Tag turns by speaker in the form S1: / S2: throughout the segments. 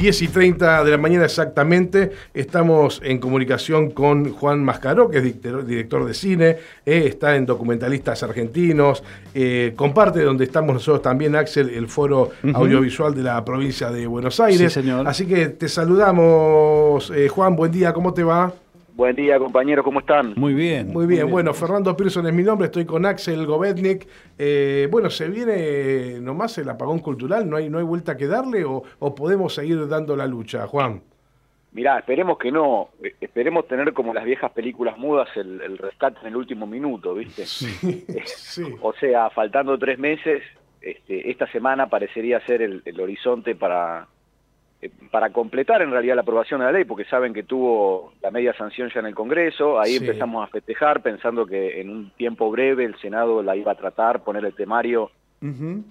S1: 10 y 30 de la mañana exactamente. Estamos en comunicación con Juan Mascaró, que es director de cine, eh, está en Documentalistas Argentinos, eh, comparte donde estamos nosotros también, Axel, el foro audiovisual de la provincia de Buenos Aires.
S2: señor.
S1: Así que te saludamos, eh, Juan, buen día, ¿cómo te va?
S3: Buen día, compañeros, ¿cómo están?
S2: Muy bien.
S1: Muy bien, bueno, Fernando Pearson es mi nombre, estoy con Axel Govetnik. Eh, bueno, ¿se viene nomás el apagón cultural? ¿No hay, no hay vuelta que darle o, podemos seguir dando la lucha, Juan?
S3: Mirá, esperemos que no, esperemos tener como las viejas películas mudas el, rescate en el último minuto, ¿viste?
S1: Sí,
S3: O sea, faltando tres meses, este, esta semana parecería ser el horizonte para, eh, para completar en realidad la aprobación de la ley, porque saben que tuvo la media sanción ya en el Congreso, ahí empezamos a festejar pensando que en un tiempo breve el Senado la iba a tratar, poner el temario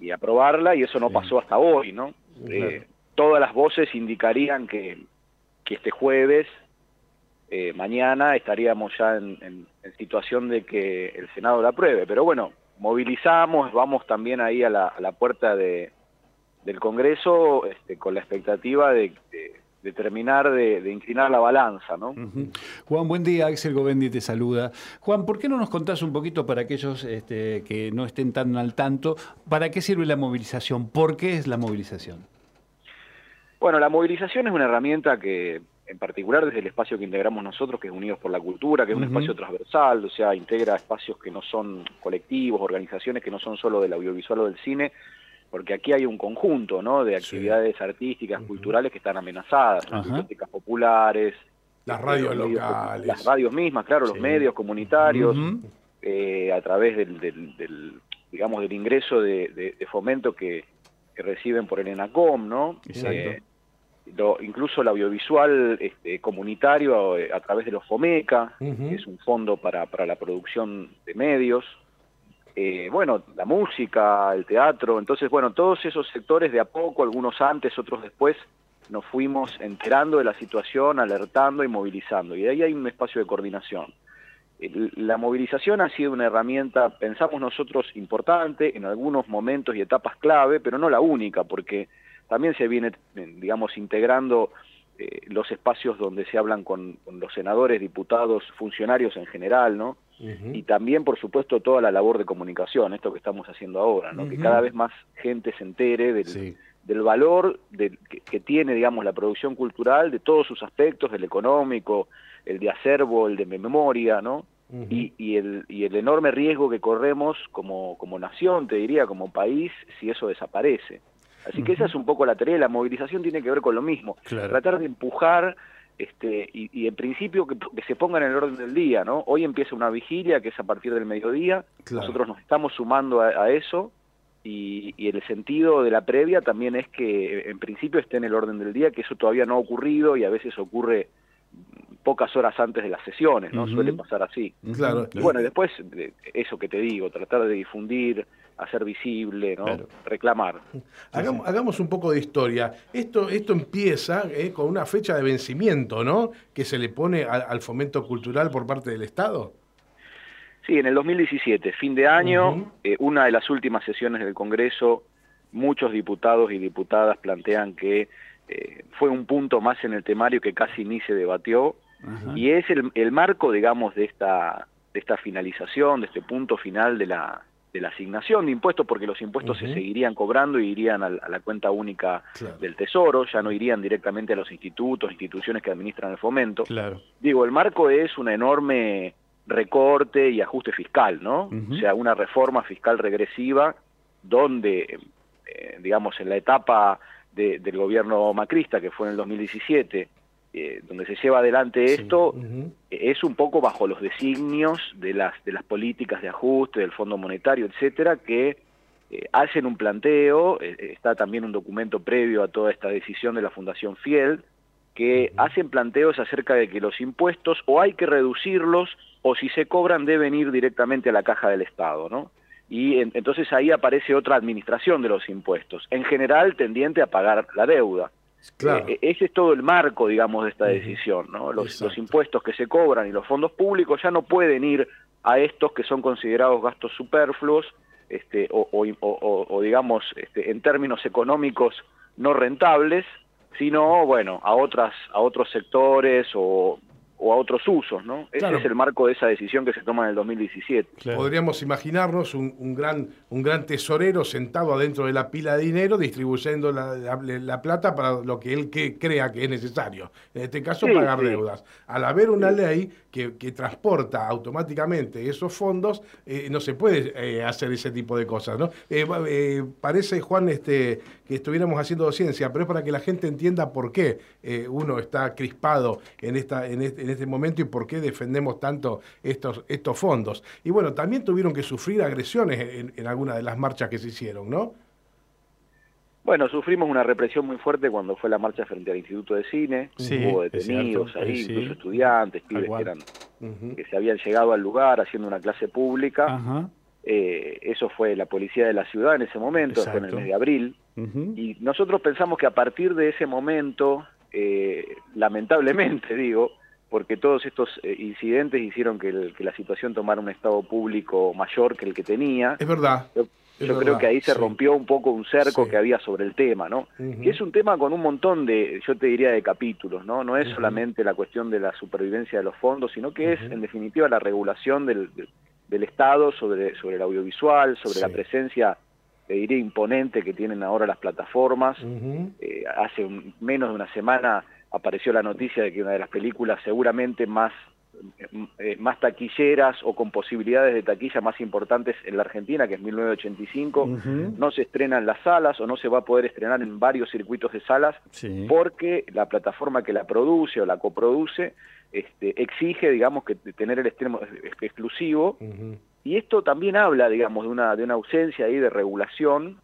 S3: y aprobarla, y eso no pasó hasta hoy, ¿no? Eh, todas las voces indicarían que, que este jueves, eh, mañana, estaríamos ya en, situación de que el Senado la apruebe, pero bueno, movilizamos, vamos también ahí a la, a la puerta de del Congreso este, con la expectativa de, terminar de, inclinar la balanza. ¿no?
S2: Juan, buen día, Axel Govendi te saluda. Juan, ¿por qué no nos contás un poquito para aquellos este, que no estén tan al tanto, para qué sirve la movilización? ¿Por qué es la movilización?
S3: Bueno, la movilización es una herramienta que, en particular desde el espacio que integramos nosotros, que es Unidos por la Cultura, que es un espacio transversal, o sea, integra espacios que no son colectivos, organizaciones que no son solo del audiovisual o del cine, porque aquí hay un conjunto ¿no? de actividades artísticas, culturales que están amenazadas, las bibliotecas populares,
S1: las este, radios locales,
S3: las radios mismas, claro, los medios comunitarios, eh, a través del, digamos del ingreso de, fomento que, reciben por el ENACOM, ¿no? Eh, incluso el audiovisual este, comunitario eh, a, través de los FOMECA, que es un fondo para, para la producción de medios. Eh, bueno, la música, el teatro, entonces, bueno, todos esos sectores de a poco, algunos antes, otros después, nos fuimos enterando de la situación, alertando y movilizando, y de ahí hay un espacio de coordinación. La movilización ha sido una herramienta, pensamos nosotros, importante en algunos momentos y etapas clave, pero no la única, porque también se viene, digamos, integrando eh, los espacios donde se hablan con, los senadores, diputados, funcionarios en general, ¿no? Y también, por supuesto, toda la labor de comunicación, esto que estamos haciendo ahora, ¿no? Que cada vez más gente se entere del, del valor que, tiene, digamos, la producción cultural, de todos sus aspectos, el económico, el de acervo, el de memoria, ¿no? y, y, el, y el enorme riesgo que corremos como, como nación, te diría, como país, si eso desaparece. Así que esa es un poco la tarea, la movilización tiene que ver con lo mismo, tratar de empujar este, y, en principio que, se pongan en el orden del día, ¿no? Hoy empieza una vigilia que es a partir del mediodía, nosotros nos estamos sumando a, eso y, y, el sentido de la previa también es que en principio esté en el orden del día, que eso todavía no ha ocurrido y a veces ocurre pocas horas antes de las sesiones, ¿no? Suele pasar así.
S1: Claro.
S3: Y bueno, después eso que te digo, tratar de difundir, hacer visible, ¿no? reclamar.
S1: Hagamos, un poco de historia. Esto, esto empieza eh, con una fecha de vencimiento, ¿no? Que se le pone al, fomento cultural por parte del Estado.
S3: Sí, en el 2017, fin de año, eh, una de las últimas sesiones del Congreso, muchos diputados y diputadas plantean que eh, fue un punto más en el temario que casi ni se debatió, y es el, el marco, digamos, de esta, de esta finalización, de este punto final de la, de la asignación de impuestos, porque los impuestos se seguirían cobrando y irían a, la cuenta única del Tesoro, ya no irían directamente a los institutos, instituciones que administran el fomento.
S2: Claro.
S3: Digo, el marco es un enorme recorte y ajuste fiscal, ¿no? O sea, una reforma fiscal regresiva donde, eh, digamos, en la etapa del gobierno macrista, que fue en el 2017, eh, donde se lleva adelante esto es un poco bajo los designios de las de las políticas de ajuste del Fondo Monetario, etcétera, que eh, hacen un planteo, eh, está también un documento previo a toda esta decisión de la Fundación Fiel, que hacen planteos acerca de que los impuestos o hay que reducirlos o si se cobran deben ir directamente a la caja del Estado, ¿no? Y entonces ahí aparece otra administración de los impuestos, en general tendiente a pagar la deuda Claro. Eh, ese es todo el marco, digamos, de esta decisión, ¿no? Los, los, impuestos que se cobran y los fondos públicos ya no pueden ir a estos que son considerados gastos superfluos, este, o, o, o digamos, este, en términos económicos no rentables, sino, bueno, a, otras, a otros sectores o o a otros usos, ¿no? Ese es el marco de esa decisión que se toma en el 2017.
S1: Podríamos imaginarnos un, gran, un gran tesorero sentado adentro de la pila de dinero distribuyendo la, plata para lo que él que crea que es necesario. En este caso, pagar deudas. Al haber una ley que, transporta automáticamente esos fondos, eh, no se puede eh, hacer ese tipo de cosas, ¿no? Eh, parece, Juan, este, que estuviéramos haciendo ciencia, pero es para que la gente entienda por qué uno está crispado en esta, en este, en este momento y por qué defendemos tanto estos, estos fondos. Y bueno, también tuvieron que sufrir agresiones en, en algunas de las marchas que se hicieron, ¿no?
S3: Bueno, sufrimos una represión muy fuerte cuando fue la marcha frente al Instituto de Cine. Hubo detenidos ahí, incluso estudiantes, pibes que, eran, que se habían llegado al lugar haciendo una clase pública. Eh, eso fue la policía de la ciudad en ese momento, fue en el mes de abril. Y nosotros pensamos que a partir de ese momento, eh, lamentablemente digo, porque todos estos eh, incidentes hicieron que, la situación tomara un estado público mayor que el que tenía.
S1: Es verdad.
S3: Yo, creo que ahí se rompió un poco un cerco que había sobre el tema, ¿no? Que es un tema con un montón de, yo te diría, de capítulos, ¿no? No es solamente la cuestión de la supervivencia de los fondos, sino que es, en definitiva, la regulación del, del Estado sobre, sobre el audiovisual, sobre la presencia te diría imponente que tienen ahora las plataformas. Eh, hace menos de una semana apareció la noticia de que una de las películas seguramente más, eh, más taquilleras o con posibilidades de taquilla más importantes en la Argentina, que es 1985, no se estrena en las salas o no se va a poder estrenar en varios circuitos de salas porque la plataforma que la produce o la coproduce este, exige, digamos, que tener el extremo exclusivo. Y esto también habla, digamos, de una, de una ausencia ahí de regulación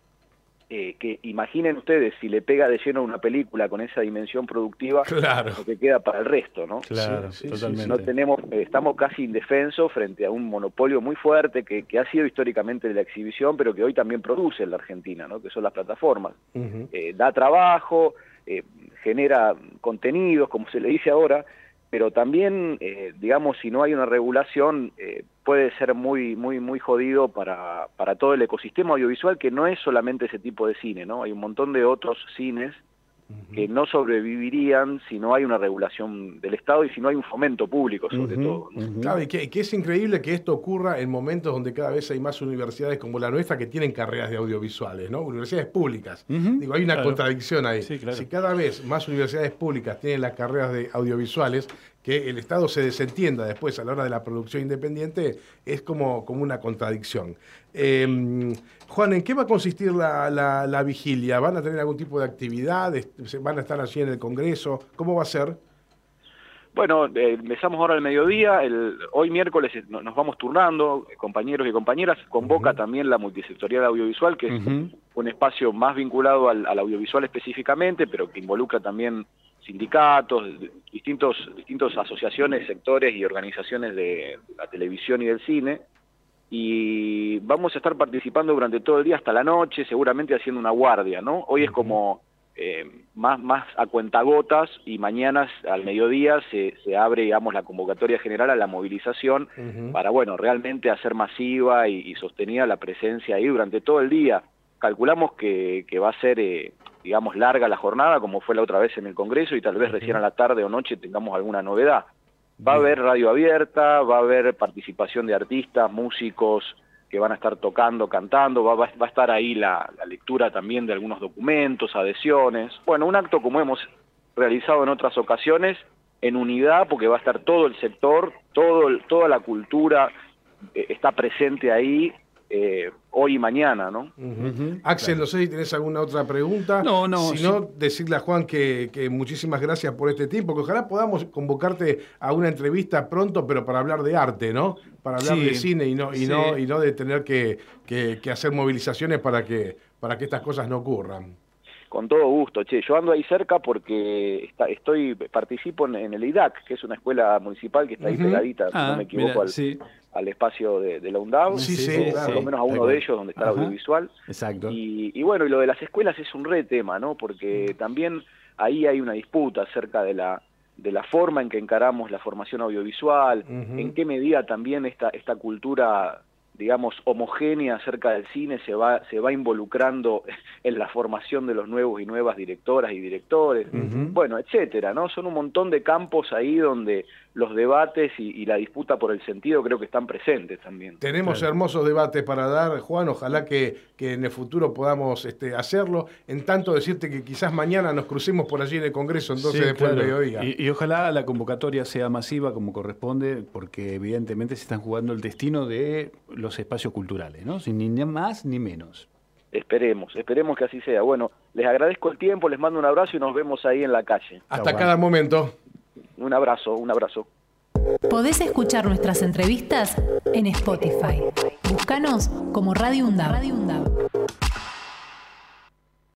S3: eh, que imaginen ustedes si le pega de lleno una película con esa dimensión productiva,
S1: claro.
S3: lo que queda para el resto, ¿no?
S2: Claro, totalmente.
S3: No tenemos, eh, estamos casi indefensos frente a un monopolio muy fuerte que, que, ha sido históricamente de la exhibición, pero que hoy también produce en la Argentina, ¿no? Que son las plataformas. Eh, da trabajo, genera contenidos, como se le dice ahora, pero también, eh, digamos, si no hay una regulación, eh, puede ser muy, muy, muy jodido para, para todo el ecosistema audiovisual, que no es solamente ese tipo de cine, ¿no? Hay un montón de otros cines que no sobrevivirían si no hay una regulación del Estado y si no hay un fomento público, sobre todo.
S1: Claro, y que, es increíble que esto ocurra en momentos donde cada vez hay más universidades como la nuestra que tienen carreras de audiovisuales, ¿no? Universidades públicas. Digo, hay una contradicción ahí. Si cada vez más universidades públicas tienen las carreras de audiovisuales, que el Estado se desentienda después a la hora de la producción independiente es como, como una contradicción. Em, Juan, ¿en qué va a consistir la, vigilia? ¿Van a tener algún tipo de actividad? ¿Van a estar allí en el Congreso? ¿Cómo va a ser?
S3: Bueno, eh, empezamos ahora al mediodía, el, hoy miércoles nos vamos turnando, compañeros y compañeras, convoca también la multisectorial audiovisual, que es un espacio más vinculado al, audiovisual específicamente, pero que involucra también sindicatos, distintos, distintos asociaciones, sectores y organizaciones de la televisión y del cine. Y vamos a estar participando durante todo el día hasta la noche, seguramente haciendo una guardia, ¿no? Hoy es como eh, más, más a cuentagotas y mañana al mediodía se, se abre, digamos, la convocatoria general a la movilización para, bueno, realmente hacer masiva y, sostenida la presencia ahí durante todo el día. Calculamos que, que va a ser... Eh, digamos, larga la jornada, como fue la otra vez en el Congreso, y tal vez recién a la tarde o noche tengamos alguna novedad. Va a haber radio abierta, va a haber participación de artistas, músicos que van a estar tocando, cantando, va, va, a estar ahí la, lectura también de algunos documentos, adhesiones. Bueno, un acto como hemos realizado en otras ocasiones, en unidad, porque va a estar todo el sector, todo, toda la cultura eh, está presente ahí eh, hoy y mañana, ¿no?
S1: Axel, no sé si tenés alguna otra pregunta.
S2: No, no.
S1: Si no, decirle a Juan que, muchísimas gracias por este tiempo, que ojalá podamos convocarte a una entrevista pronto, pero para hablar de arte, ¿no? Para hablar de cine y no, y no, y no de tener que, hacer movilizaciones para que, para que estas cosas no ocurran.
S3: Con todo gusto, che, yo ando ahí cerca porque estoy participo en, el IDAC, que es una escuela municipal que está ahí pegadita, si no ah, me equivoco, al, espacio de, la UNDAV,
S1: sí, sí,
S3: por lo menos a uno de ellos donde está el audiovisual.
S2: Exacto.
S3: Y, bueno, y lo de las escuelas es un re tema, ¿no? Porque también ahí hay una disputa acerca de la, de la forma en que encaramos la formación audiovisual, en qué medida también esta, esta cultura digamos, homogénea acerca del cine se va, se va involucrando en la formación de los nuevos y nuevas directoras y directores, bueno, etcétera, ¿no? Son un montón de campos ahí donde los debates y, la disputa por el sentido creo que están presentes también.
S1: Tenemos hermosos debates para dar, Juan, ojalá que, que en el futuro podamos este, hacerlo, en tanto decirte que quizás mañana nos crucemos por allí en el Congreso, entonces después del mediodía.
S2: Y, y ojalá la convocatoria sea masiva como corresponde, porque evidentemente se están jugando el destino de los espacios culturales, ¿no? Sin ni más ni menos.
S3: Esperemos, esperemos que así sea. Bueno, les agradezco el tiempo, les mando un abrazo y nos vemos ahí en la calle.
S1: Hasta cada momento.
S3: Un abrazo, un abrazo.
S4: Podés escuchar nuestras entrevistas en Spotify. Búscanos como Radio UNDAB.